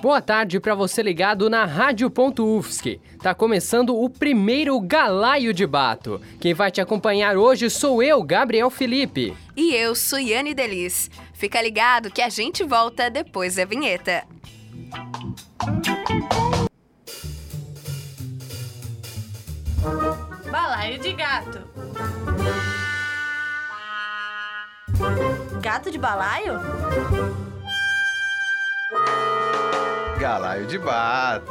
Boa tarde para você ligado na Rádio.UFSC. Tá começando o primeiro Galaio de Bato. Quem vai te acompanhar hoje sou eu, Gabriel Felipe. E eu, Suiane Delis. Fica ligado que a gente volta depois da vinheta. Balaio de gato. Gato de balaio? Galaio de Bato.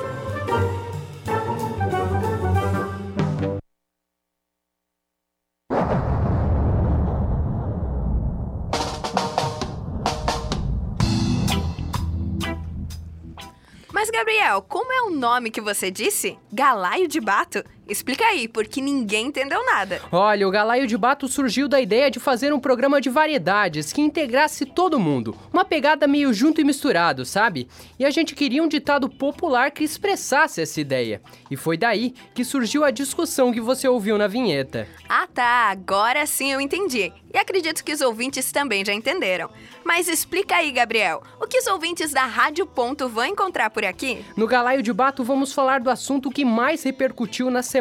Mas, Gabriel, como é o nome que você disse? Galaio de Bato? Explica aí, porque ninguém entendeu nada. Olha, o Galaio de Bato surgiu da ideia de fazer um programa de variedades que integrasse todo mundo. Uma pegada meio junto e misturado, sabe? E a gente queria um ditado popular que expressasse essa ideia. E foi daí que surgiu a discussão que você ouviu na vinheta. Ah tá, agora sim eu entendi. E acredito que os ouvintes também já entenderam. Mas explica aí, Gabriel, o que os ouvintes da Rádio Ponto vão encontrar por aqui? No Galaio de Bato vamos falar do assunto que mais repercutiu na semana,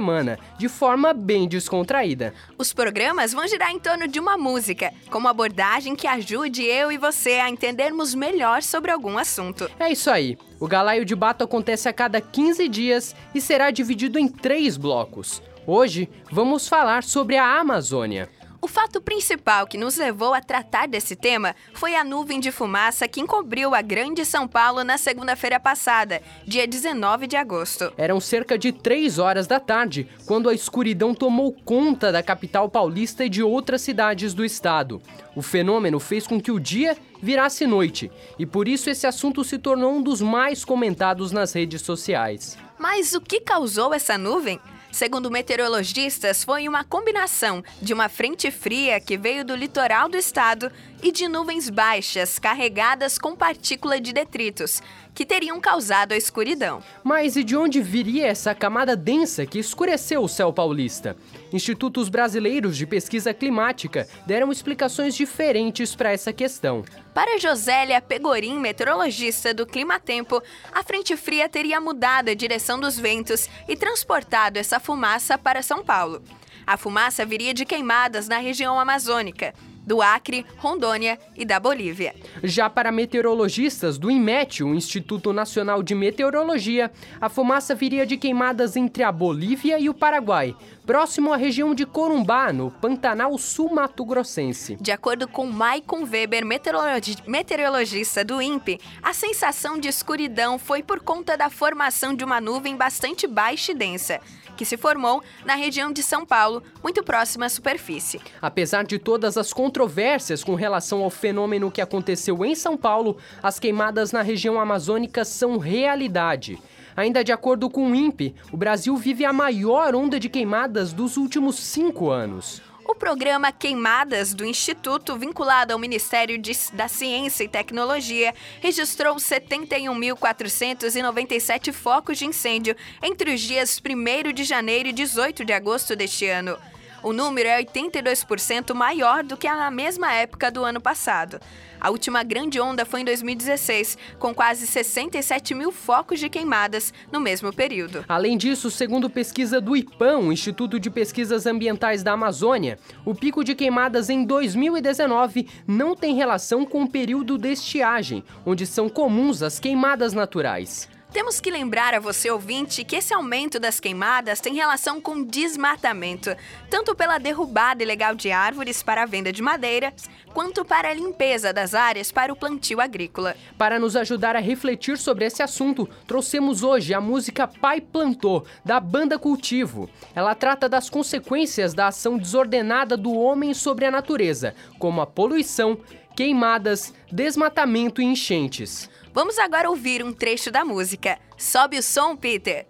de forma bem descontraída. Os programas vão girar em torno de uma música, com uma abordagem que ajude eu e você a entendermos melhor sobre algum assunto. É isso aí. O Galaio de Bato acontece a cada 15 dias e será dividido em três blocos. Hoje vamos falar sobre a Amazônia. O fato principal que nos levou a tratar desse tema foi a nuvem de fumaça que encobriu a Grande São Paulo na segunda-feira passada, dia 19 de agosto. Eram cerca de 3 horas da tarde quando a escuridão tomou conta da capital paulista e de outras cidades do estado. O fenômeno fez com que o dia virasse noite e por isso esse assunto se tornou um dos mais comentados nas redes sociais. Mas o que causou essa nuvem? Segundo meteorologistas, foi uma combinação de uma frente fria que veio do litoral do estado e de nuvens baixas carregadas com partícula de detritos, que teriam causado a escuridão. Mas e de onde viria essa camada densa que escureceu o céu paulista? Institutos brasileiros de pesquisa climática deram explicações diferentes para essa questão. Para Josélia Pegorim, meteorologista do Climatempo, a frente fria teria mudado a direção dos ventos e transportado essa fumaça para São Paulo. A fumaça viria de queimadas na região amazônica, do Acre, Rondônia e da Bolívia. Já para meteorologistas do INMET, o Instituto Nacional de Meteorologia, a fumaça viria de queimadas entre a Bolívia e o Paraguai, próximo à região de Corumbá, no Pantanal Sul-Mato Grossense. De acordo com Maicon Weber, meteorologi meteorologista do INPE, a sensação de escuridão foi por conta da formação de uma nuvem bastante baixa e densa, que se formou na região de São Paulo, muito próxima à superfície. Apesar de todas as controvérsias com relação ao fenômeno que aconteceu em São Paulo, as queimadas na região amazônica são realidade. Ainda de acordo com o INPE, o Brasil vive a maior onda de queimadas dos últimos cinco anos. O programa Queimadas do Instituto, vinculado ao Ministério de, da Ciência e Tecnologia, registrou 71.497 focos de incêndio entre os dias 1 de janeiro e 18 de agosto deste ano. O número é 82% maior do que na mesma época do ano passado. A última grande onda foi em 2016, com quase 67 mil focos de queimadas no mesmo período. Além disso, segundo pesquisa do IPAM, Instituto de Pesquisas Ambientais da Amazônia, o pico de queimadas em 2019 não tem relação com o período de estiagem, onde são comuns as queimadas naturais. Temos que lembrar a você ouvinte que esse aumento das queimadas tem relação com desmatamento, tanto pela derrubada ilegal de árvores para a venda de madeiras, quanto para a limpeza das áreas para o plantio agrícola. Para nos ajudar a refletir sobre esse assunto, trouxemos hoje a música Pai Plantou, da banda Cultivo. Ela trata das consequências da ação desordenada do homem sobre a natureza, como a poluição, queimadas, desmatamento e enchentes. Vamos agora ouvir um trecho da música. Sobe o som, Peter.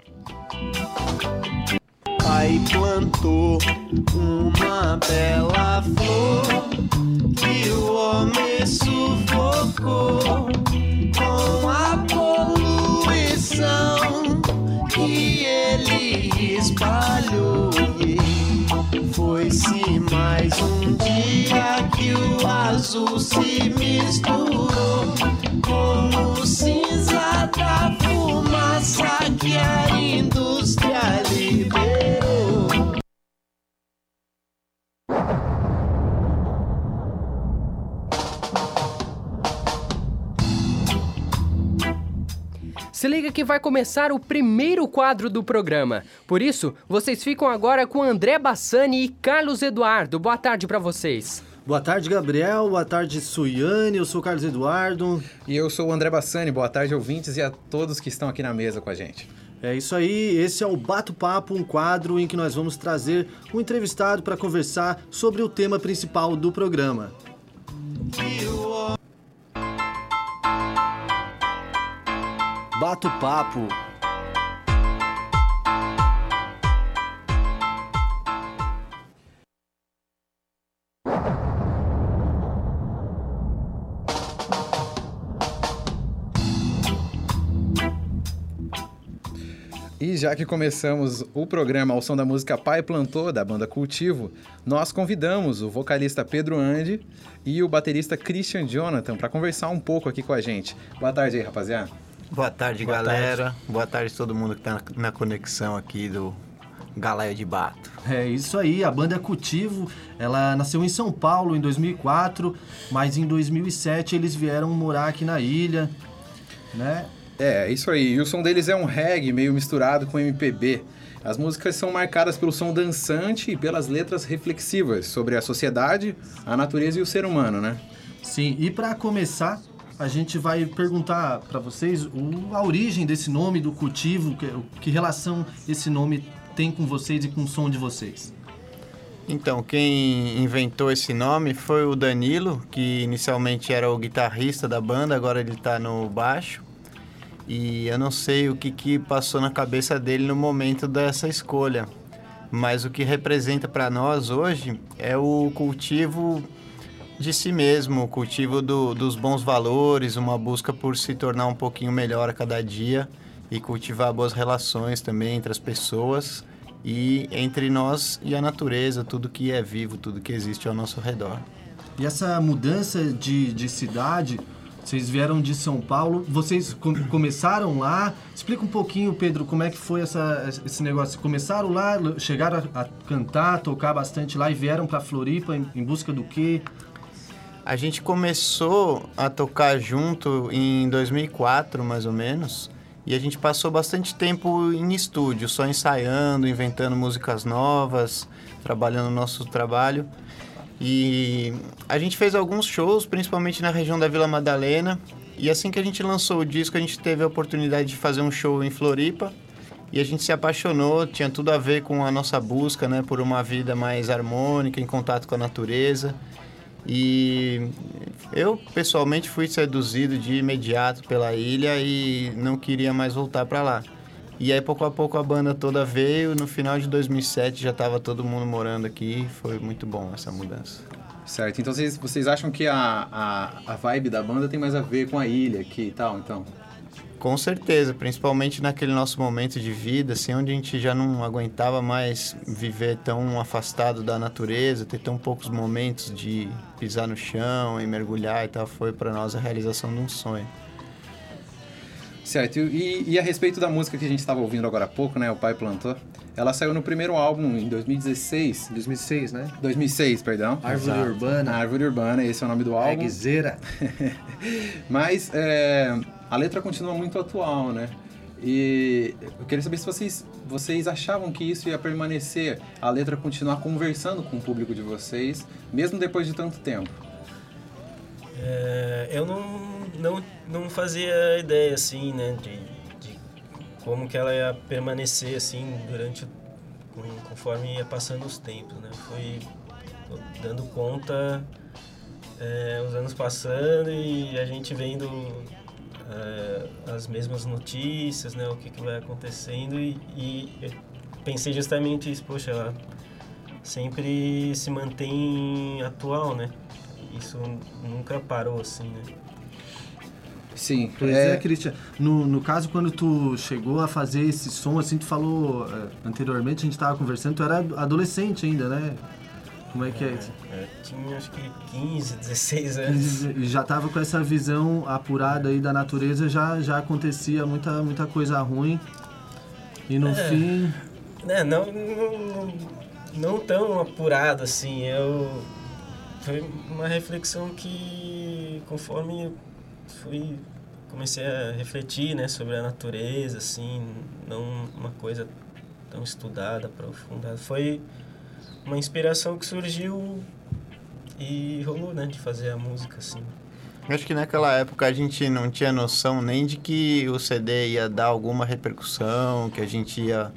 Pai plantou uma bela flor que o homem sufocou com a poluição que ele espalhou. Foi-se mais um dia que o azul se misturou como cinza da fumaça que a indústria liberou. Se liga que vai começar o primeiro quadro do programa. Por isso, vocês ficam agora com André Bassani e Carlos Eduardo. Boa tarde para vocês. Boa tarde, Gabriel. Boa tarde, Suiane. Eu sou o Carlos Eduardo. E eu sou o André Bassani. Boa tarde, ouvintes e a todos que estão aqui na mesa com a gente. É isso aí, esse é o Bato Papo, um quadro em que nós vamos trazer um entrevistado para conversar sobre o tema principal do programa. Bato Papo. Já que começamos o programa ao som da música Pai Plantou, da banda Cultivo, nós convidamos o vocalista Pedro Andi e o baterista Christian Jonathan para conversar um pouco aqui com a gente. Boa tarde aí, rapaziada. Boa tarde, Boa galera. tarde. Boa tarde a todo mundo que tá na conexão aqui do Galeia de Bato. É isso aí, a banda Cultivo, ela nasceu em São Paulo em 2004, mas em 2007 eles vieram morar aqui na ilha, né? É, isso aí. E o som deles é um reggae meio misturado com MPB. As músicas são marcadas pelo som dançante e pelas letras reflexivas sobre a sociedade, a natureza e o ser humano, né? Sim, e para começar, a gente vai perguntar para vocês o- a origem desse nome do cultivo, que, que relação esse nome tem com vocês e com o som de vocês. Então, quem inventou esse nome foi o Danilo, que inicialmente era o guitarrista da banda, agora ele tá no baixo. E eu não sei o que, que passou na cabeça dele no momento dessa escolha. Mas o que representa para nós hoje é o cultivo de si mesmo, o cultivo do- dos bons valores, uma busca por se tornar um pouquinho melhor a cada dia e cultivar boas relações também entre as pessoas e entre nós e a natureza, tudo que é vivo, tudo que existe ao nosso redor. E essa mudança de, de cidade, vocês vieram de São Paulo, vocês com- começaram lá. Explica um pouquinho, Pedro, como é que foi essa, esse negócio. Começaram lá, chegaram a, a cantar, tocar bastante lá e vieram para Floripa em, em busca do quê? A gente começou a tocar junto em 2004, mais ou menos, e a gente passou bastante tempo em estúdio, só ensaiando, inventando músicas novas, trabalhando o nosso trabalho. E a gente fez alguns shows, principalmente na região da Vila Madalena, e assim que a gente lançou o disco, a gente teve a oportunidade de fazer um show em Floripa. E a gente se apaixonou, tinha tudo a ver com a nossa busca, né, por uma vida mais harmônica, em contato com a natureza. E eu pessoalmente fui seduzido de imediato pela ilha e não queria mais voltar para lá. E aí pouco a pouco a banda toda veio, no final de 2007 já estava todo mundo morando aqui, foi muito bom essa mudança. Certo, então vocês, vocês acham que a, a, a vibe da banda tem mais a ver com a ilha aqui e tal, então? Com certeza, principalmente naquele nosso momento de vida, assim, onde a gente já não aguentava mais viver tão afastado da natureza, ter tão poucos momentos de pisar no chão e mergulhar e tal, foi para nós a realização de um sonho. Certo, e, e a respeito da música que a gente estava ouvindo agora há pouco, né, O Pai Plantou, ela saiu no primeiro álbum em 2016, 2006, né? 2006, perdão. Árvore Exato. Urbana. Árvore Urbana, esse é o nome do álbum. Reguezeira. Mas é, a letra continua muito atual, né? E eu queria saber se vocês, vocês achavam que isso ia permanecer, a letra continuar conversando com o público de vocês, mesmo depois de tanto tempo. É, eu não, não, não fazia ideia, assim, né, de, de como que ela ia permanecer, assim, durante, conforme ia passando os tempos, né. Fui dando conta, é, os anos passando e a gente vendo é, as mesmas notícias, né, o que, que vai acontecendo e, e pensei justamente isso, poxa, ela sempre se mantém atual, né. Isso nunca parou assim, né? Sim, Pois é, Christian. No, no caso, quando tu chegou a fazer esse som, assim, tu falou eh, anteriormente, a gente tava conversando, tu era adolescente ainda, né? Como é que é? isso? É, tinha acho que 15, 16 anos. E já tava com essa visão apurada aí da natureza, já, já acontecia muita, muita coisa ruim. E no É. fim. É, não, não, não, não tão apurado assim. Eu foi uma reflexão que conforme fui comecei a refletir, né, sobre a natureza, assim, não uma coisa tão estudada, aprofundada. Foi uma inspiração que surgiu e rolou, né, de fazer a música, assim. Acho que naquela época a gente não tinha noção nem de que o CD ia dar alguma repercussão, que a gente ia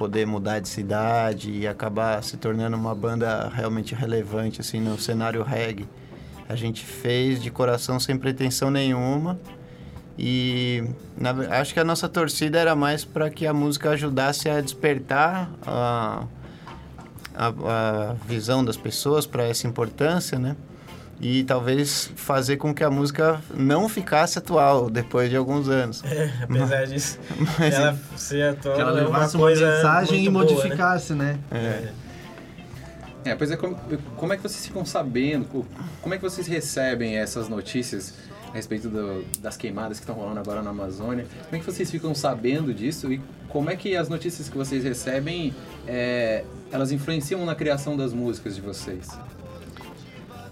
poder mudar de cidade e acabar se tornando uma banda realmente relevante assim no cenário reggae. A gente fez de coração sem pretensão nenhuma e na, acho que a nossa torcida era mais para que a música ajudasse a despertar a, a, a visão das pessoas para essa importância, né? E talvez fazer com que a música não ficasse atual depois de alguns anos. É, apesar disso, Mas, ela ser atual Que ela é uma levasse uma, mensagem e boa, né? modificasse, né? é. É, pois é, como, como é que vocês ficam sabendo, co- como é que vocês recebem essas notícias a respeito do- das queimadas que estão rolando agora na Amazônia? Como é que vocês ficam sabendo disso e como é que as notícias que vocês recebem, é, elas influenciam na criação das músicas de vocês?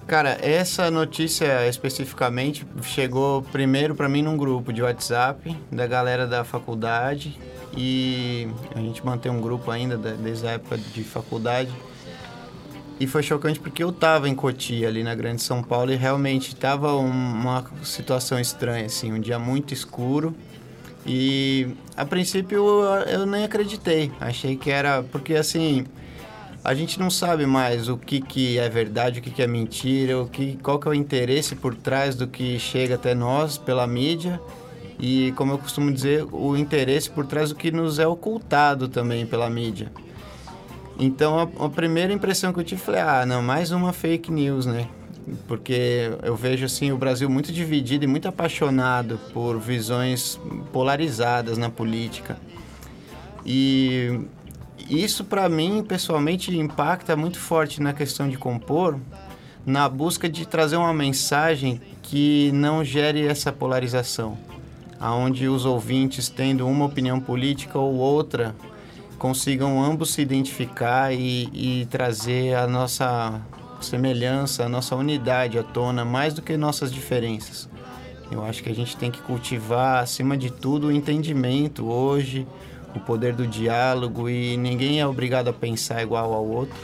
Cara, essa notícia especificamente chegou primeiro para mim num grupo de WhatsApp da galera da faculdade e a gente mantém um grupo ainda da- desde a época de faculdade. E foi chocante porque eu tava em Cotia, ali na Grande São Paulo, e realmente tava um- uma situação estranha, assim, um dia muito escuro. E a princípio eu, eu nem acreditei, achei que era. Porque assim, a gente não sabe mais o que, que é verdade, o que, que é mentira, o que, qual que é o interesse por trás do que chega até nós pela mídia. E como eu costumo dizer, o interesse por trás do que nos é ocultado também pela mídia. Então a, a primeira impressão que eu tive foi, ah, não, mais uma fake news, né? Porque eu vejo assim o Brasil muito dividido e muito apaixonado por visões polarizadas na política. E isso para mim pessoalmente impacta muito forte na questão de compor, na busca de trazer uma mensagem que não gere essa polarização, aonde os ouvintes tendo uma opinião política ou outra consigam ambos se identificar e, e trazer a nossa semelhança, a nossa unidade à tona, mais do que nossas diferenças. Eu acho que a gente tem que cultivar, acima de tudo, o entendimento hoje, o poder do diálogo e ninguém é obrigado a pensar igual ao outro.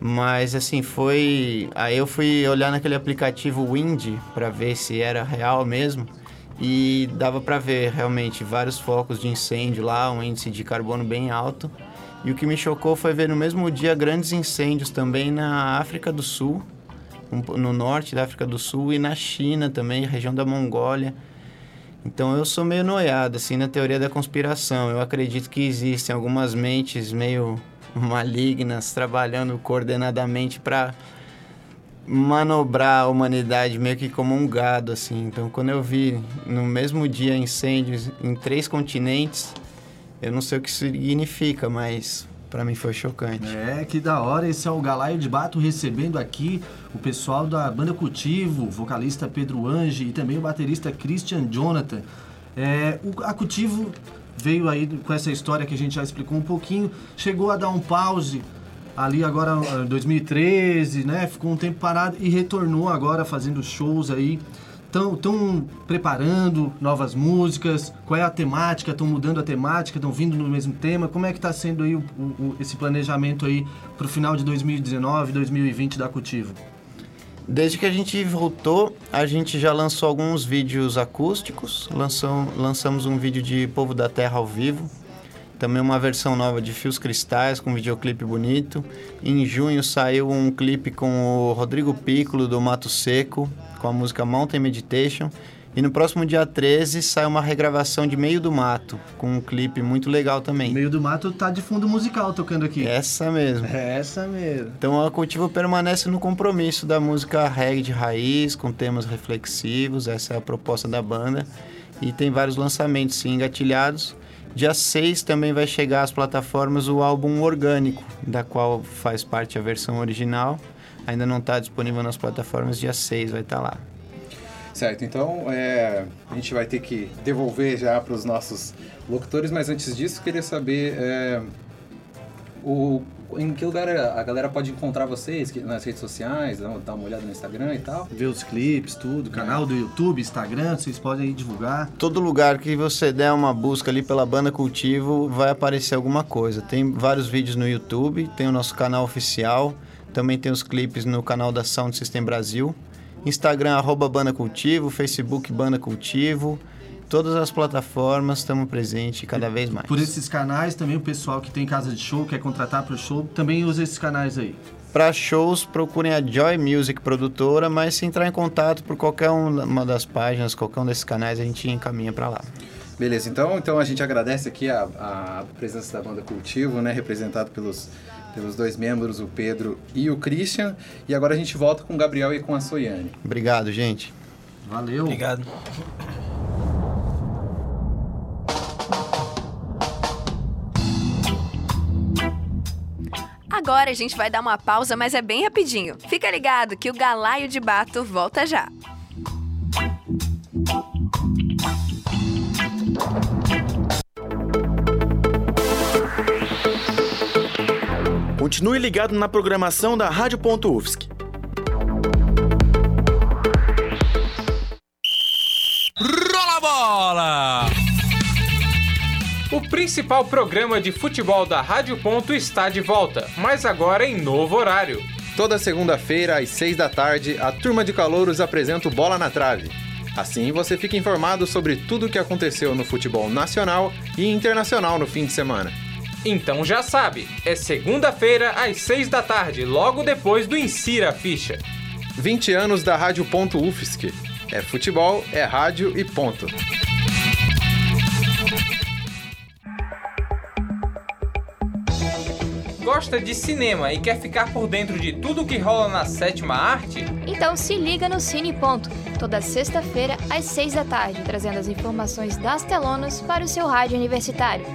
Mas assim, foi. Aí eu fui olhar naquele aplicativo Wind para ver se era real mesmo e dava para ver realmente vários focos de incêndio lá, um índice de carbono bem alto. E o que me chocou foi ver no mesmo dia grandes incêndios também na África do Sul, no norte da África do Sul e na China também, região da Mongólia. Então eu sou meio noiado assim na teoria da conspiração. Eu acredito que existem algumas mentes meio malignas trabalhando coordenadamente para manobrar a humanidade meio que como um gado assim. Então quando eu vi no mesmo dia incêndios em três continentes, eu não sei o que significa, mas para mim foi chocante. É, que da hora. Esse é o Galaio de Bato recebendo aqui o pessoal da banda Cultivo, vocalista Pedro Ange e também o baterista Christian Jonathan. É, o, a Cultivo veio aí com essa história que a gente já explicou um pouquinho, chegou a dar um pause ali agora em 2013, né? Ficou um tempo parado e retornou agora fazendo shows aí. Estão preparando novas músicas? Qual é a temática? Estão mudando a temática? Estão vindo no mesmo tema? Como é que está sendo aí o, o- esse planejamento aí para o final de 2019, 2020 da Cultivo? Desde que a gente voltou, a gente já lançou alguns vídeos acústicos. Lançou, lançamos um vídeo de Povo da Terra ao vivo. Também uma versão nova de Fios Cristais, com um videoclipe bonito. Em junho saiu um clipe com o Rodrigo Piccolo, do Mato Seco, com a música Mountain Meditation. E no próximo dia 13 sai uma regravação de Meio do Mato, com um clipe muito legal também. Meio do Mato tá de fundo musical tocando aqui. Essa mesmo. É essa mesmo. Então a Cultivo permanece no compromisso da música reggae de raiz, com temas reflexivos, essa é a proposta da banda. E tem vários lançamentos sim engatilhados. Dia 6 também vai chegar às plataformas o álbum orgânico, da qual faz parte a versão original. Ainda não está disponível nas plataformas, dia 6 vai estar lá. Certo, então é, a gente vai ter que devolver já para os nossos locutores, mas antes disso queria saber é, O, em que lugar a galera pode encontrar vocês? Nas redes sociais, dá uma- olhada no Instagram e tal? Ver os clipes, tudo, canal do YouTube, Instagram, vocês podem aí divulgar. Todo lugar que você der uma busca ali pela banda Cultivo vai aparecer alguma coisa. Tem vários vídeos no YouTube, tem o nosso canal oficial, também tem os clipes no canal da Sound System Brasil. Instagram, arroba Banda Cultivo, Facebook Banda Cultivo. Todas as plataformas estamos presentes cada vez mais. Por esses canais também, o pessoal que tem casa de show, quer contratar para o show, também usa esses canais aí. Para shows, procurem a Joy Music produtora, mas se entrar em contato por qualquer um- uma das páginas, qualquer um desses canais, a gente encaminha para lá. Beleza, então, então a gente agradece aqui a, a presença da banda Cultivo, né? Representado pelos, pelos dois membros, o Pedro e o Christian. E agora a gente volta com o Gabriel e com a Soiane. Obrigado, gente. Valeu. Obrigado. Agora a gente vai dar uma pausa, mas é bem rapidinho. Fica ligado que o Galaio de Bato volta já. Continue ligado na programação da Rádio.UFSC. Rola bola! O principal programa de futebol da Rádio Ponto está de volta, mas agora em novo horário. Toda segunda-feira, às seis da tarde, a turma de calouros apresenta o Bola na Trave. Assim você fica informado sobre tudo o que aconteceu no futebol nacional e internacional no fim de semana. Então já sabe, é segunda-feira às seis da tarde, logo depois do Insira a Ficha. 20 anos da Rádio.UFSC. É futebol, é rádio e ponto. Gosta de cinema e quer ficar por dentro de tudo que rola na sétima arte? Então se liga no Cine Ponto, toda sexta-feira às seis da tarde, trazendo as informações das telonas para o seu rádio universitário.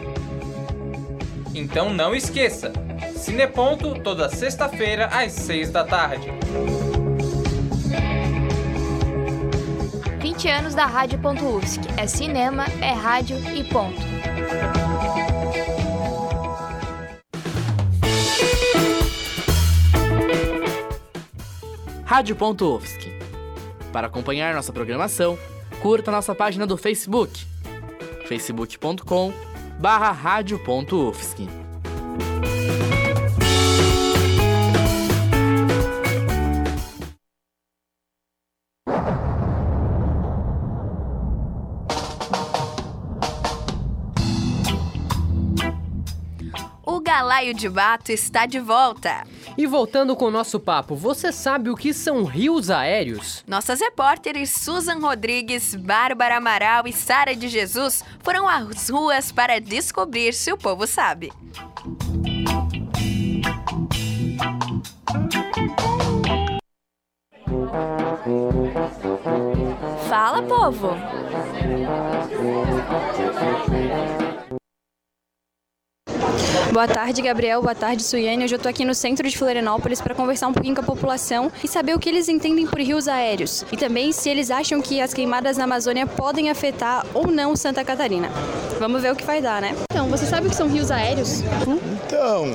Então não esqueça, Cineponto toda sexta-feira às seis da tarde. 20 anos da Rádio.UFSC. É cinema, é rádio e ponto. Rádio.UFSC. Para acompanhar nossa programação, curta nossa página do Facebook, facebook.com barra rádio.UFSC. O Galaio de Bato está de volta. E voltando com o nosso papo, você sabe o que são rios aéreos? Nossas repórteres Susan Rodrigues, Bárbara Amaral e Sara de Jesus foram às ruas para descobrir se o povo sabe. Fala, povo! Boa tarde, Gabriel. Boa tarde, Suiane. Hoje eu tô aqui no centro de Florianópolis para conversar um pouquinho com a população e saber o que eles entendem por rios aéreos. E também se eles acham que as queimadas na Amazônia podem afetar ou não Santa Catarina. Vamos ver o que vai dar, né? Então, você sabe o que são rios aéreos? Então,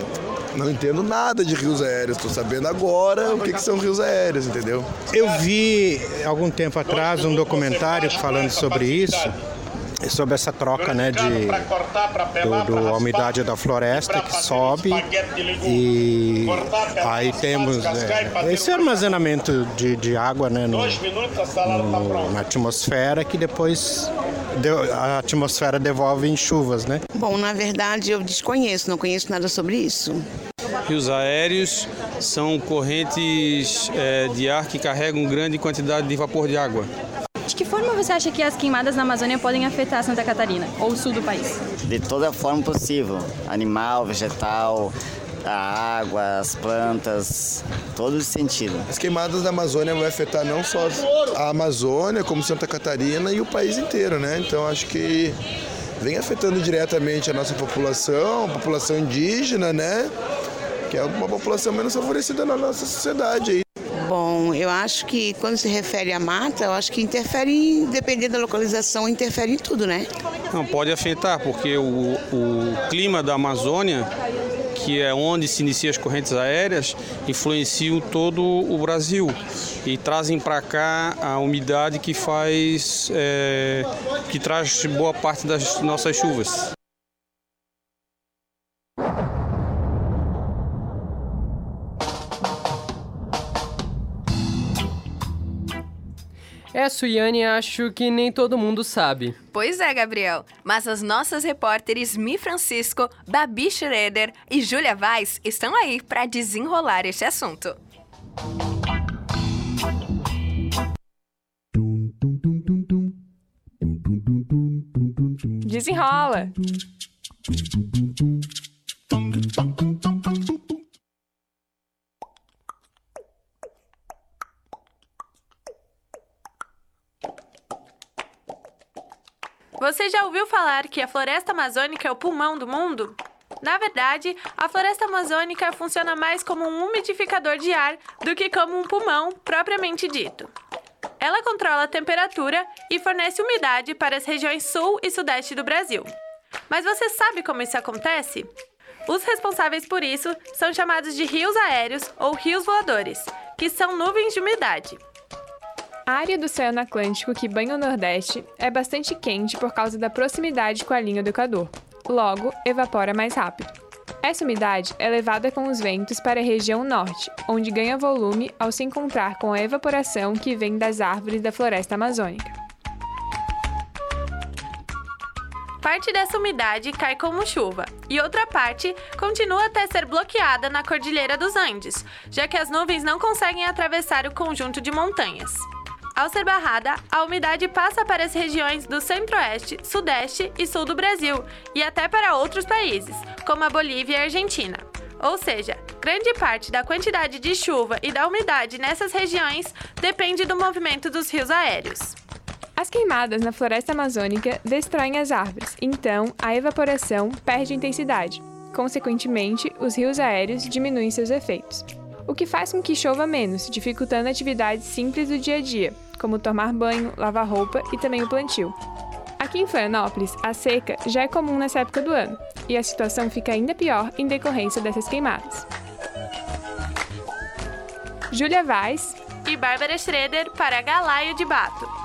não entendo nada de rios aéreos. Estou sabendo agora o que, que são rios aéreos, entendeu? Eu vi algum tempo atrás um documentário falando sobre isso, sobre essa troca né, de, do, do- a umidade da floresta que sobe e aí temos é, esse armazenamento de, de água né, no, no- na atmosfera que depois de- a atmosfera devolve em chuvas, né? Bom, na verdade eu desconheço, não conheço nada sobre isso. Rios aéreos são correntes eh, de ar que carregam grande quantidade de vapor de água. De que forma você acha que as queimadas na Amazônia podem afetar Santa Catarina ou o sul do país? De toda forma possível. Animal, vegetal, a água, as plantas, todo esse sentido. As queimadas da Amazônia vai afetar não só a Amazônia, como Santa Catarina e o país inteiro, né? Então acho que vem afetando diretamente a nossa população, a população indígena, né? Que é uma população menos favorecida na nossa sociedade aí. Eu acho que quando se refere à mata, eu acho que interfere, em- dependendo da localização, interfere em tudo, né? Não, pode afetar, porque o, o clima da Amazônia, que é onde se iniciam as correntes aéreas, influenciam todo o Brasil e trazem para cá a umidade que faz, é, que traz boa parte das nossas chuvas. É, Suiane, acho que nem todo mundo sabe. Pois é, Gabriel. Mas as nossas repórteres Mi Francisco, Babi Schroeder e Júlia Vaz estão aí para desenrolar este assunto. Desenrola! Você já ouviu falar que a floresta amazônica é o pulmão do mundo? Na verdade, a floresta amazônica funciona mais como um umidificador de ar do que como um pulmão propriamente dito. Ela controla a temperatura e fornece umidade para as regiões sul e sudeste do Brasil. Mas você sabe como isso acontece? Os responsáveis por isso são chamados de rios aéreos ou rios voadores, que são nuvens de umidade. A área do Oceano Atlântico que banha o Nordeste é bastante quente por causa da proximidade com a linha do Equador. Logo, evapora mais rápido. Essa umidade é levada com os ventos para a região norte, onde ganha volume ao se encontrar com a evaporação que vem das árvores da floresta amazônica. Parte dessa umidade cai como chuva, e outra parte continua até ser bloqueada na Cordilheira dos Andes, já que as nuvens não conseguem atravessar o conjunto de montanhas. Ao ser barrada, a umidade passa para as regiões do centro-oeste, sudeste e sul do Brasil e até para outros países, como a Bolívia e a Argentina. Ou seja, grande parte da quantidade de chuva e da umidade nessas regiões depende do movimento dos rios aéreos. As queimadas na floresta amazônica destroem as árvores, então a evaporação perde intensidade. Consequentemente, os rios aéreos diminuem seus efeitos, o que faz com que chova menos, dificultando atividades simples do dia a dia, como tomar banho, lavar roupa e também o plantio. Aqui em Florianópolis, a seca já é comum nessa época do ano, e a situação fica ainda pior em decorrência dessas queimadas. Júlia Vaz e Bárbara Schroeder para Galaio de Bato.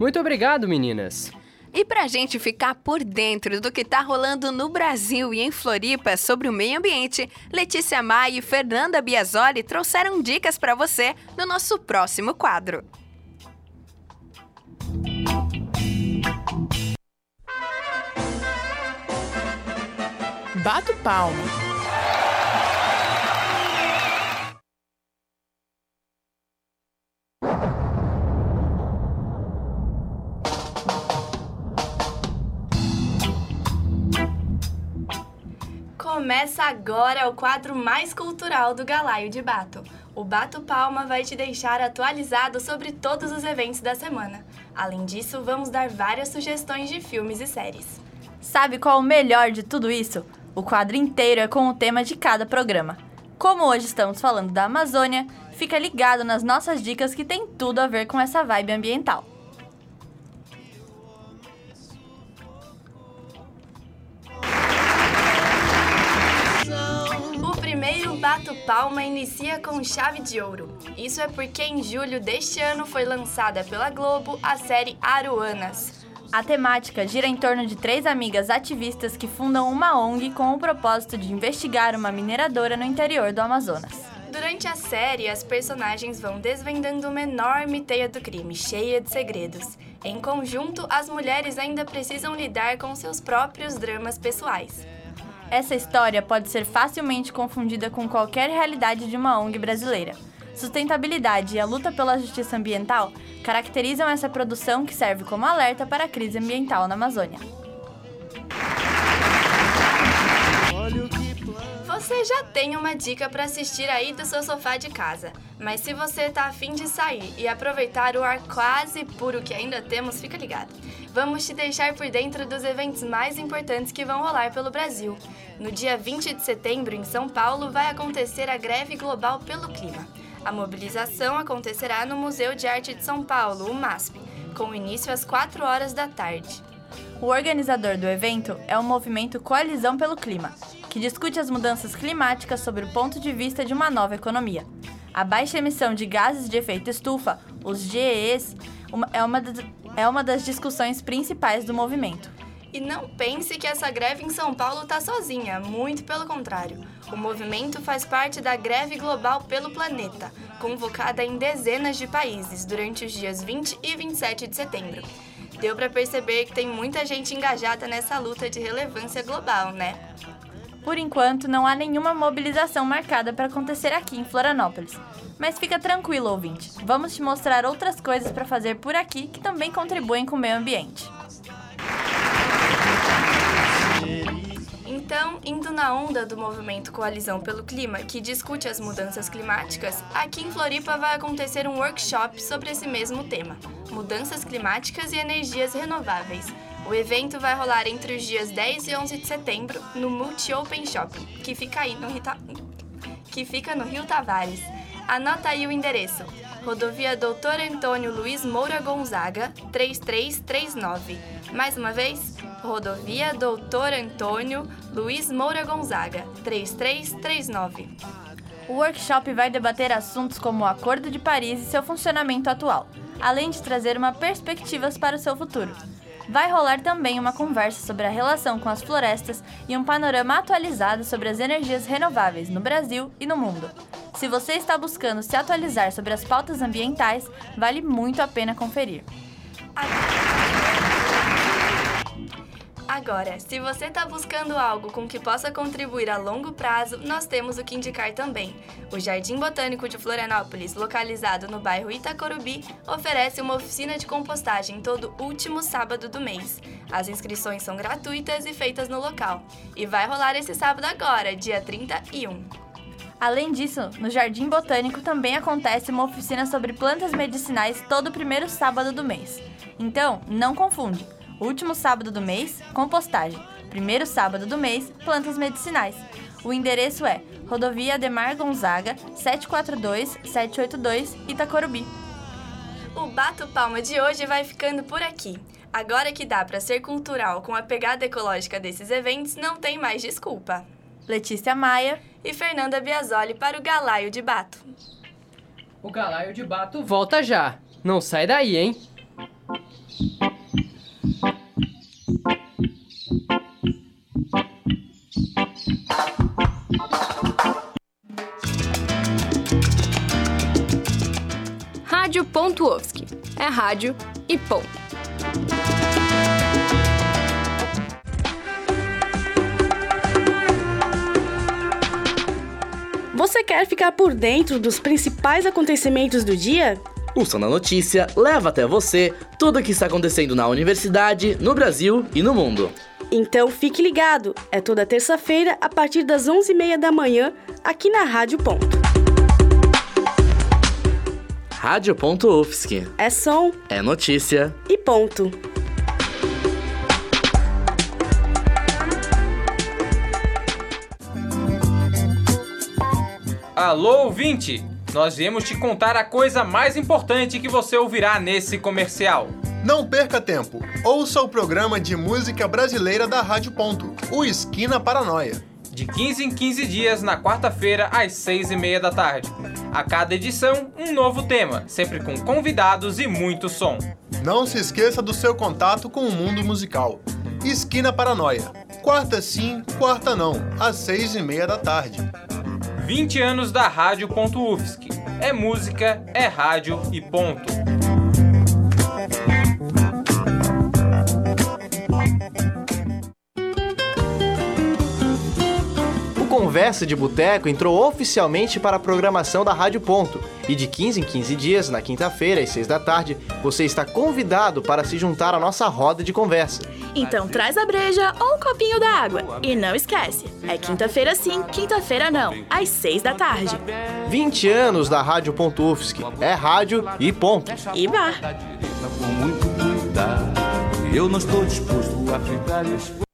Muito obrigado, meninas. E pra gente ficar por dentro do que tá rolando no Brasil e em Floripa sobre o meio ambiente, Letícia Maia e Fernanda Biasoli trouxeram dicas para você no nosso próximo quadro. Bato palma. Começa agora o quadro mais cultural do Galaio de Bato. O Bato Palma vai te deixar atualizado sobre todos os eventos da semana. Além disso, vamos dar várias sugestões de filmes e séries. Sabe qual o melhor de tudo isso? O quadro inteiro é com o tema de cada programa. Como hoje estamos falando da Amazônia, fica ligado nas nossas dicas que tem tudo a ver com essa vibe ambiental. Bato Palma inicia com chave de ouro. Isso é porque em julho deste ano foi lançada pela Globo a série Aruanas. A temática gira em torno de três amigas ativistas que fundam uma ONG com o propósito de investigar uma mineradora no interior do Amazonas. Durante a série, as personagens vão desvendando uma enorme teia do crime, cheia de segredos. Em conjunto, as mulheres ainda precisam lidar com seus próprios dramas pessoais. Essa história pode ser facilmente confundida com qualquer realidade de uma ONG brasileira. Sustentabilidade e a luta pela justiça ambiental caracterizam essa produção que serve como alerta para a crise ambiental na Amazônia. Você já tem uma dica para assistir aí do seu sofá de casa, mas se você tá afim de sair e aproveitar o ar quase puro que ainda temos, fica ligado. vamos te deixar por dentro dos eventos mais importantes que vão rolar pelo Brasil. No dia 20 de setembro, em São Paulo, vai acontecer a Greve Global pelo Clima. A mobilização acontecerá no Museu de Arte de São Paulo, o MASP, com início às 4 horas da tarde. O organizador do evento é o movimento Coalizão pelo Clima, que discute as mudanças climáticas sob o ponto de vista de uma nova economia. A baixa emissão de gases de efeito estufa, os GEs, é uma, é uma das discussões principais do movimento. E não pense que essa greve em São Paulo está sozinha, muito pelo contrário. O movimento faz parte da Greve Global pelo Planeta, convocada em dezenas de países durante os dias 20 e 27 de setembro. Deu para perceber que tem muita gente engajada nessa luta de relevância global, né? Por enquanto, não há nenhuma mobilização marcada para acontecer aqui em Florianópolis. Mas fica tranquilo, ouvinte. Vamos te mostrar outras coisas para fazer por aqui que também contribuem com o meio ambiente. Então, indo na onda do movimento Coalizão pelo Clima, que discute as mudanças climáticas, aqui em Floripa vai acontecer um workshop sobre esse mesmo tema: mudanças climáticas e energias renováveis. O evento vai rolar entre os dias 10 e 11 de setembro no Multi Open Shopping, que fica aí no Rita... que fica no Rio Tavares. Anota aí o endereço: Rodovia Doutor Antônio Luiz Moura Gonzaga, 3339. Mais uma vez, Rodovia Doutor Antônio Luiz Moura Gonzaga, 3339. O workshop vai debater assuntos como o Acordo de Paris e seu funcionamento atual, além de trazer uma perspectiva para o seu futuro. Vai rolar também uma conversa sobre a relação com as florestas e um panorama atualizado sobre as energias renováveis no Brasil e no mundo. Se você está buscando se atualizar sobre as pautas ambientais, vale muito a pena conferir. Agora, se você está buscando algo com que possa contribuir a longo prazo, nós temos o que indicar também. O Jardim Botânico de Florianópolis, localizado no bairro Itacorubi, oferece uma oficina de compostagem todo último sábado do mês. As inscrições são gratuitas e feitas no local. E vai rolar esse sábado agora, dia 31. Além disso, no Jardim Botânico também acontece uma oficina sobre plantas medicinais todo primeiro sábado do mês. Então, não confunde. Último sábado do mês, compostagem. Primeiro sábado do mês, plantas medicinais. O endereço é Rodovia Ademar Gonzaga, 742-782, Itacorubi. O Bato Palma de hoje vai ficando por aqui. Agora que dá para ser cultural com a pegada ecológica desses eventos, não tem mais desculpa. Letícia Maia e Fernanda Biasoli para o Galaio de Bato. O Galaio de Bato volta já. Não sai daí, hein? Rádio Pontuovski. É rádio e ponto. Você quer ficar por dentro dos principais acontecimentos do dia? O Som da Notícia leva até você tudo o que está acontecendo na universidade, no Brasil e no mundo. Então fique ligado, é toda terça-feira a partir das 11h30 da manhã aqui na Rádio Ponto. Rádio.UFSC. É som É notícia. e ponto. Alô, ouvinte! Nós viemos te contar a coisa mais importante que você ouvirá nesse comercial. Não perca tempo. Ouça o programa de música brasileira da Rádio Ponto, o Esquina Paranoia. De 15 em 15 dias, na quarta-feira, às 6 e meia da tarde. A cada edição, um novo tema, sempre com convidados e muito som. Não se esqueça do seu contato com o mundo musical. Esquina Paranoia. Quarta sim, quarta não, às seis e meia da tarde. 20 anos da Rádio.UFSC. É música, é rádio e ponto. Conversa de Boteco entrou oficialmente para a programação da Rádio Ponto. E de 15 em 15 dias, na quinta-feira, às 6 da tarde, você está convidado para se juntar à nossa roda de conversa. Então traz a breja ou um copinho da água. E não esquece, é quinta-feira sim, quinta-feira não, às 6 da tarde. 20 anos da Rádio.UFSC. É rádio e ponto. E bar. Eu não estou disposto a ficar exposto.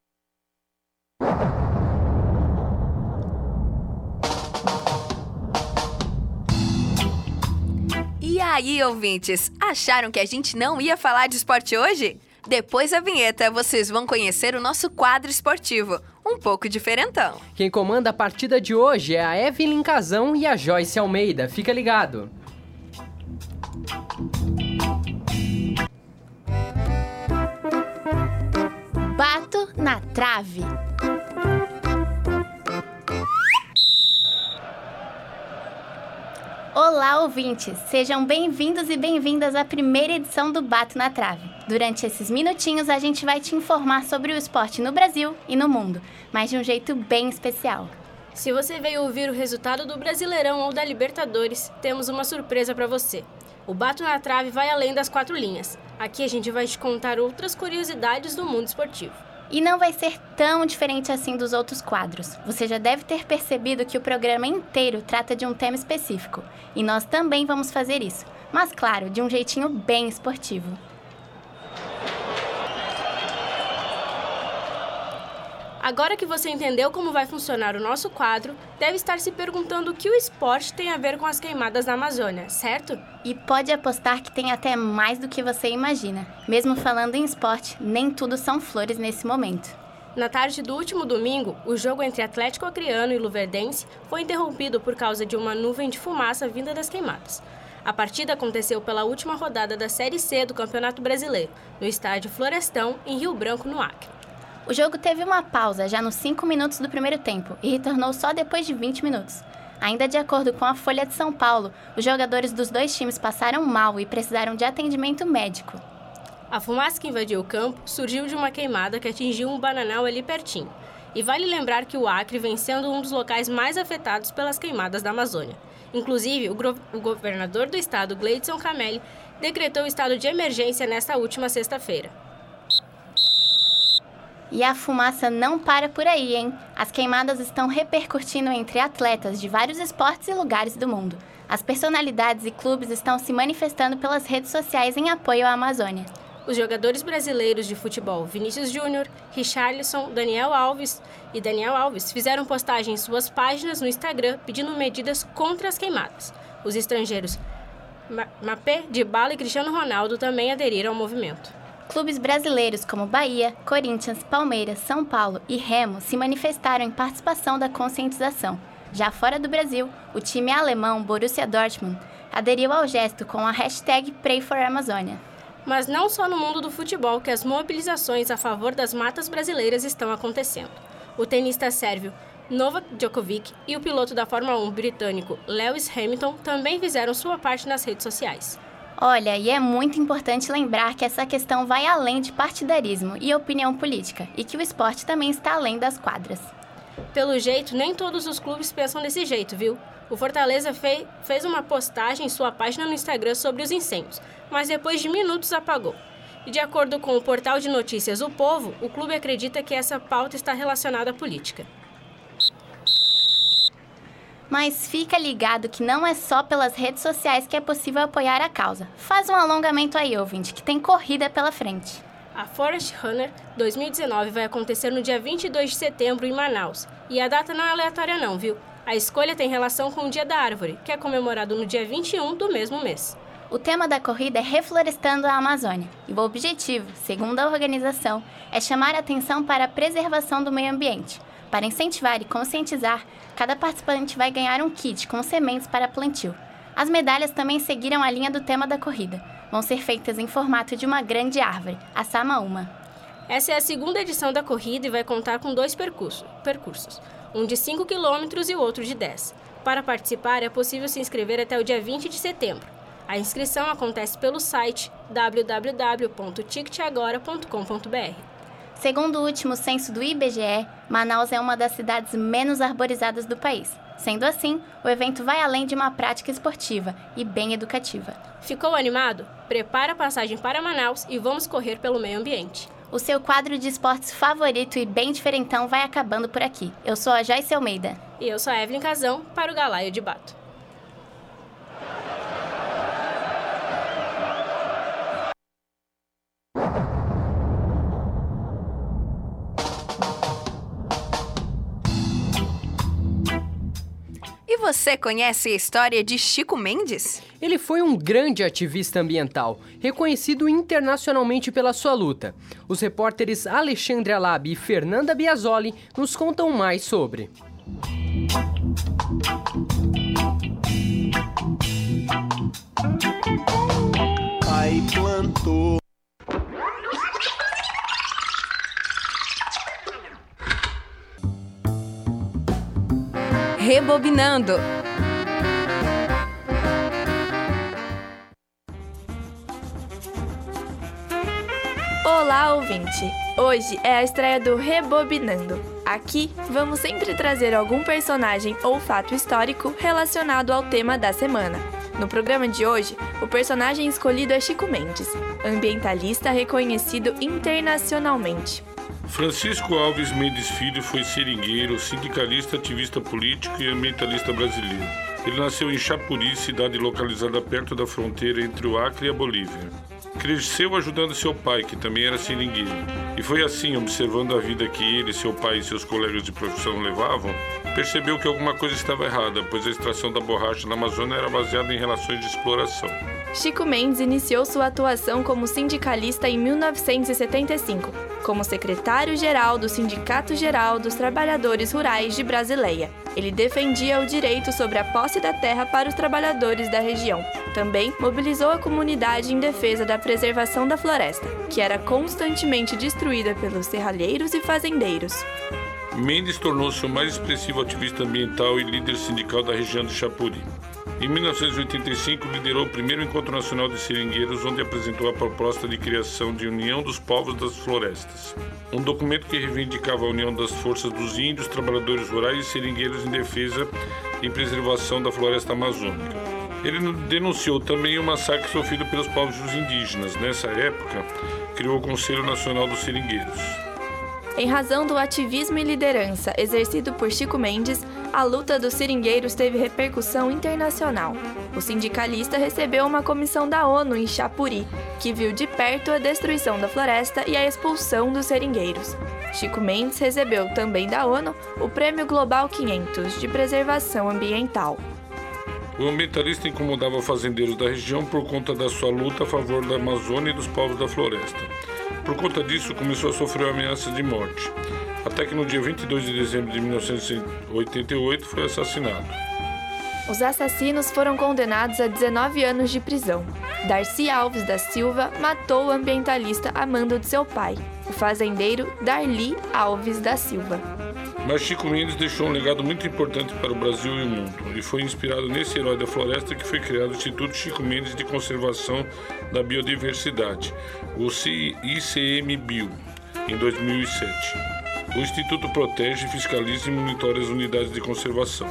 Aí, ouvintes, acharam que a gente não ia falar de esporte hoje? Depois da vinheta, vocês vão conhecer o nosso quadro esportivo, um pouco diferentão. Quem comanda a partida de hoje é a Evelyn Casão e a Joyce Almeida. Fica ligado. Bato na trave. Olá, ouvintes! Sejam bem-vindos e bem-vindas à primeira edição do Bato na Trave. Durante esses minutinhos, a gente vai te informar sobre o esporte no Brasil e no mundo, mas de um jeito bem especial. Se você veio ouvir o resultado do Brasileirão ou da Libertadores, temos uma surpresa para você. O Bato na Trave vai além das quatro linhas. Aqui a gente vai te contar outras curiosidades do mundo esportivo. E não vai ser tão diferente assim dos outros quadros. Você já deve ter percebido que o programa inteiro trata de um tema específico. E nós também vamos fazer isso. Mas, claro, de um jeitinho bem esportivo. Agora que você entendeu como vai funcionar o nosso quadro, deve estar se perguntando o que o esporte tem a ver com as queimadas na Amazônia, certo? E pode apostar que tem até mais do que você imagina. Mesmo falando em esporte, nem tudo são flores nesse momento. Na tarde do último domingo, o jogo entre Atlético Acreano e Luverdense foi interrompido por causa de uma nuvem de fumaça vinda das queimadas. A partida aconteceu pela última rodada da Série C do Campeonato Brasileiro, no estádio Florestão, em Rio Branco, no Acre. O jogo teve uma pausa já nos 5 minutos do primeiro tempo e retornou só depois de 20 minutos. Ainda de acordo com a Folha de São Paulo, os jogadores dos dois times passaram mal e precisaram de atendimento médico. A fumaça que invadiu o campo surgiu de uma queimada que atingiu um bananal ali pertinho. E vale lembrar que o Acre vem sendo um dos locais mais afetados pelas queimadas da Amazônia. Inclusive, o, o governador do estado, Gleidson Camelli, decretou estado de emergência nesta última sexta-feira. E a fumaça não para por aí, hein? As queimadas estão repercutindo entre atletas de vários esportes e lugares do mundo. As personalidades e clubes estão se manifestando pelas redes sociais em apoio à Amazônia. Os jogadores brasileiros de futebol Vinícius Júnior, Richarlison, Daniel Alves e Daniel Alves fizeram postagem em suas páginas no Instagram pedindo medidas contra as queimadas. Os estrangeiros Mapé, Dybala e Cristiano Ronaldo também aderiram ao movimento. Clubes brasileiros como Bahia, Corinthians, Palmeiras, São Paulo e Remo se manifestaram em participação da conscientização. Já fora do Brasil, o time alemão Borussia Dortmund aderiu ao gesto com a hashtag Pray for Amazônia. Mas não só no mundo do futebol que as mobilizações a favor das matas brasileiras estão acontecendo. O tenista sérvio Novak Djokovic e o piloto da Fórmula 1 britânico Lewis Hamilton também fizeram sua parte nas redes sociais. Olha, e é muito importante lembrar que essa questão vai além de partidarismo e opinião política, e que o esporte também está além das quadras. Pelo jeito, nem todos os clubes pensam desse jeito, viu? O Fortaleza fei fez uma postagem em sua página no Instagram sobre os incêndios, mas depois de minutos apagou. E de acordo com o portal de notícias O Povo, o clube acredita que essa pauta está relacionada à política. Mas fica ligado que não é só pelas redes sociais que é possível apoiar a causa. Faz um alongamento aí, ouvinte, que tem corrida pela frente. A Forest Runner 2019 vai acontecer no dia 22 de setembro em Manaus. E a data não é aleatória não, viu? A escolha tem relação com o Dia da Árvore, que é comemorado no dia 21 do mesmo mês. O tema da corrida é Reflorestando a Amazônia, e o objetivo, segundo a organização, é chamar a atenção para a preservação do meio ambiente. Para incentivar e conscientizar, cada participante vai ganhar um kit com sementes para plantio. As medalhas também seguiram a linha do tema da corrida. Vão ser feitas em formato de uma grande árvore, a Samaúma. Essa é a segunda edição da corrida e vai contar com dois percursos, percursos um de 5 km e o outro de 10. Para participar, é possível se inscrever até o dia 20 de setembro. A inscrição acontece pelo site www.ticketagora.com.br. Segundo o último censo do IBGE, Manaus é uma das cidades menos arborizadas do país. Sendo assim, o evento vai além de uma prática esportiva e bem educativa. Ficou animado? Prepara a passagem para Manaus e vamos correr pelo meio ambiente. O seu quadro de esportes favorito e bem diferentão vai acabando por aqui. Eu sou a Joyce Almeida. E eu sou a Evelyn Casão para o Galaio de Bato. E você conhece a história de Chico Mendes? Ele foi um grande ativista ambiental, reconhecido internacionalmente pela sua luta. Os repórteres Alexandre Alab e Fernanda Biasoli nos contam mais sobre. Pai plantou. Rebobinando. Olá, ouvinte! Hoje é a estreia do Rebobinando. Aqui vamos sempre trazer algum personagem ou fato histórico relacionado ao tema da semana. No programa de hoje, o personagem escolhido é Chico Mendes, ambientalista reconhecido internacionalmente. Francisco Alves Mendes Filho foi seringueiro, sindicalista, ativista político e ambientalista brasileiro. Ele nasceu em Chapuri, cidade localizada perto da fronteira entre o Acre e a Bolívia. Cresceu ajudando seu pai, que também era seringueiro. E foi assim, observando a vida que ele, seu pai e seus colegas de profissão levavam, percebeu que alguma coisa estava errada, pois a extração da borracha na Amazônia era baseada em relações de exploração. Chico Mendes iniciou sua atuação como sindicalista em 1975, como secretário-geral do Sindicato Geral dos Trabalhadores Rurais de Brasileia. Ele defendia o direito sobre a posse da terra para os trabalhadores da região. Também mobilizou a comunidade em defesa da preservação da floresta, que era constantemente destruída pelos serralheiros e fazendeiros. Mendes tornou-se o mais expressivo ativista ambiental e líder sindical da região de Chapuri. Em 1985, liderou o primeiro encontro nacional de seringueiros, onde apresentou a proposta de criação de União dos Povos das Florestas, um documento que reivindicava a união das forças dos índios, trabalhadores rurais e seringueiros em defesa e preservação da floresta amazônica. Ele denunciou também o massacre sofrido pelos povos indígenas. Nessa época, criou o Conselho Nacional dos Seringueiros. Em razão do ativismo e liderança exercido por Chico Mendes, a luta dos seringueiros teve repercussão internacional. O sindicalista recebeu uma comissão da ONU em Chapuri, que viu de perto a destruição da floresta e a expulsão dos seringueiros. Chico Mendes recebeu também da ONU o Prêmio Global 500 de Preservação Ambiental. O ambientalista incomodava fazendeiros da região por conta da sua luta a favor da Amazônia e dos povos da floresta. Por conta disso, começou a sofrer ameaças de morte, até que no dia 22 de dezembro de 1988 foi assassinado. Os assassinos foram condenados a 19 anos de prisão. Darcy Alves da Silva matou o ambientalista amando de seu pai, o fazendeiro Darli Alves da Silva. Mas Chico Mendes deixou um legado muito importante para o Brasil e o mundo, e foi inspirado nesse herói da floresta que foi criado o Instituto Chico Mendes de Conservação da Biodiversidade, o ICMBio, em 2007. O Instituto protege, fiscaliza e monitora as unidades de conservação.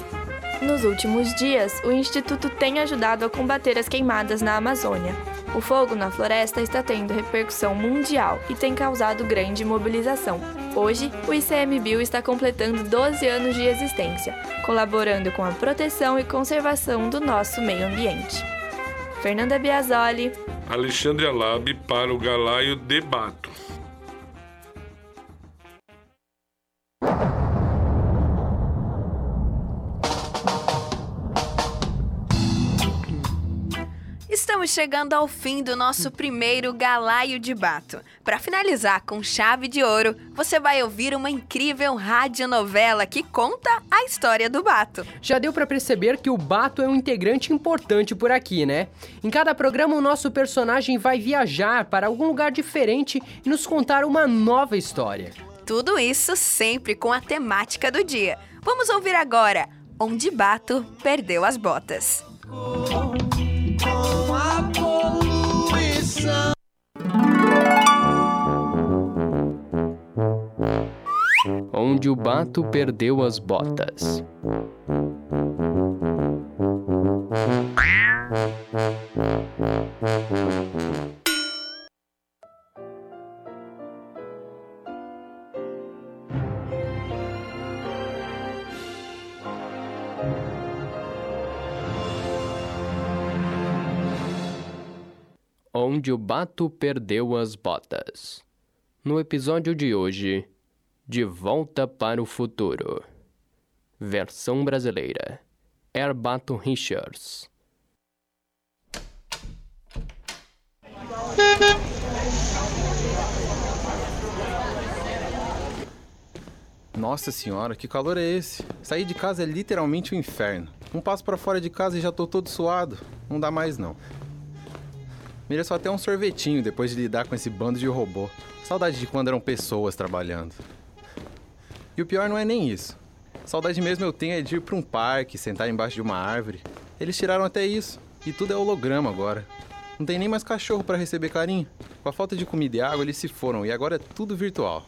Nos últimos dias, o Instituto tem ajudado a combater as queimadas na Amazônia. O fogo na floresta está tendo repercussão mundial e tem causado grande mobilização. Hoje, o ICMBio está completando 12 anos de existência, colaborando com a proteção e conservação do nosso meio ambiente. Fernanda Biasoli, Alexandre Alab para o Galaio Debato. Estamos chegando ao fim do nosso primeiro Galaio de Bato. Para finalizar com chave de ouro, você vai ouvir uma incrível radionovela que conta a história do Bato. Já deu para perceber que o Bato é um integrante importante por aqui, né? Em cada programa, o nosso personagem vai viajar para algum lugar diferente e nos contar uma nova história. Tudo isso sempre com a temática do dia. Vamos ouvir agora Onde Bato Perdeu as Botas. Com a poluição. Onde o Bato perdeu as botas. Onde o Bato perdeu as botas. No episódio de hoje, De Volta para o Futuro. Versão brasileira. Herbato Richards. Nossa senhora, que calor é esse? Sair de casa é literalmente um inferno. Um passo para fora de casa e já tô todo suado. Não dá mais não. Mereço até um sorvetinho depois de lidar com esse bando de robô. Saudade de quando eram pessoas trabalhando. E o pior não é nem isso. Saudade mesmo eu tenho é de ir para um parque, sentar embaixo de uma árvore. Eles tiraram até isso. E tudo é holograma agora. Não tem nem mais cachorro para receber carinho. Com a falta de comida e água, eles se foram e agora é tudo virtual.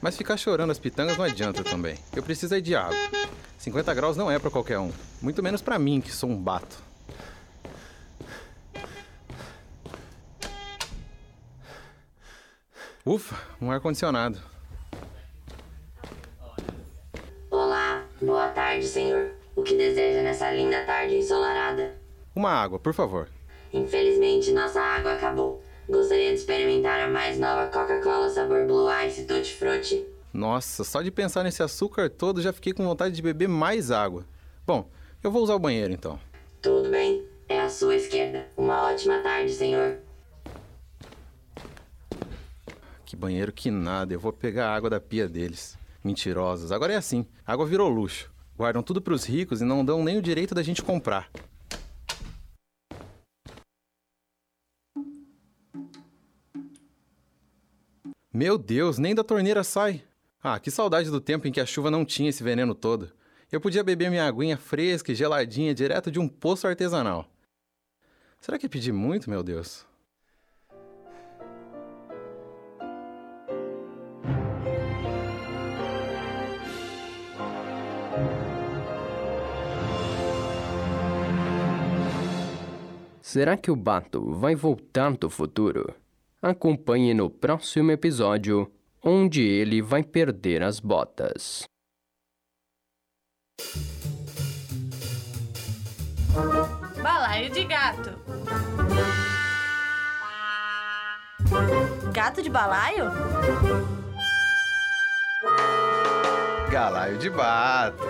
Mas ficar chorando as pitangas não adianta também. Eu preciso é de água. 50 graus não é para qualquer um, muito menos para mim que sou um bato. Ufa, um ar condicionado. Olá, boa tarde, senhor. O que deseja nessa linda tarde ensolarada? Uma água, por favor. Infelizmente, nossa água acabou. Gostaria de experimentar a mais nova Coca-Cola sabor Blue Ice Tutti Frutti? Nossa, só de pensar nesse açúcar todo já fiquei com vontade de beber mais água. Bom, eu vou usar o banheiro então. Tudo bem, é à sua esquerda. Uma ótima tarde, senhor. Que banheiro que nada, eu vou pegar a água da pia deles. Mentirosos. Agora é assim, a água virou luxo. Guardam tudo pros ricos e não dão nem o direito da gente comprar. Meu Deus, nem da torneira sai. Ah, que saudade do tempo em que a chuva não tinha esse veneno todo. Eu podia beber minha aguinha fresca e geladinha direto de um poço artesanal. Será que pedi muito, meu Deus? Será que o Bato vai voltar do futuro? Acompanhe no próximo episódio, onde ele vai perder as botas. Balaio de gato. Gato de balaio? Galaio de bato.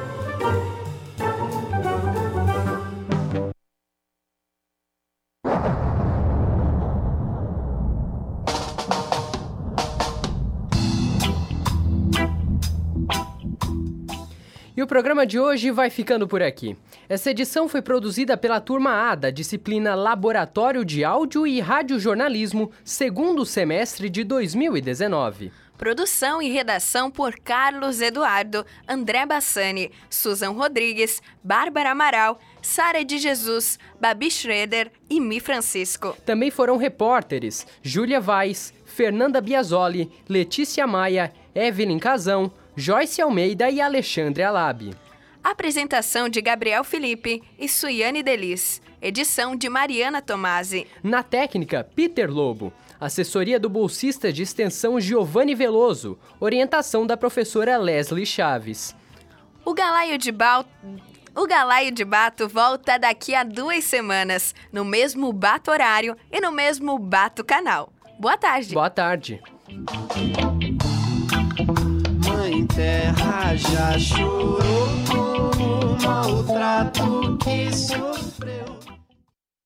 E o programa de hoje vai ficando por aqui. Essa edição foi produzida pela turma A da disciplina Laboratório de Áudio e Radiojornalismo, segundo semestre de 2019. Produção e redação por Carlos Eduardo, André Bassani, Susan Rodrigues, Bárbara Amaral, Sara de Jesus, Babi Schroeder e Mi Francisco. Também foram repórteres Júlia Vaz, Fernanda Biasoli, Letícia Maia, Evelyn Casão, Joyce Almeida e Alexandre Alabi. Apresentação de Gabriel Felipe e Suiane Delis. Edição de Mariana Tomasi. Na técnica, Peter Lobo. Assessoria do bolsista de extensão Giovanni Veloso. Orientação da professora Leslie Chaves. O Galaio de Bal... O Galaio de Bato volta daqui a duas semanas, no mesmo Bato horário e no mesmo Bato canal. Boa tarde. Boa tarde. Mãe Terra já chorou o maltrato que sofreu.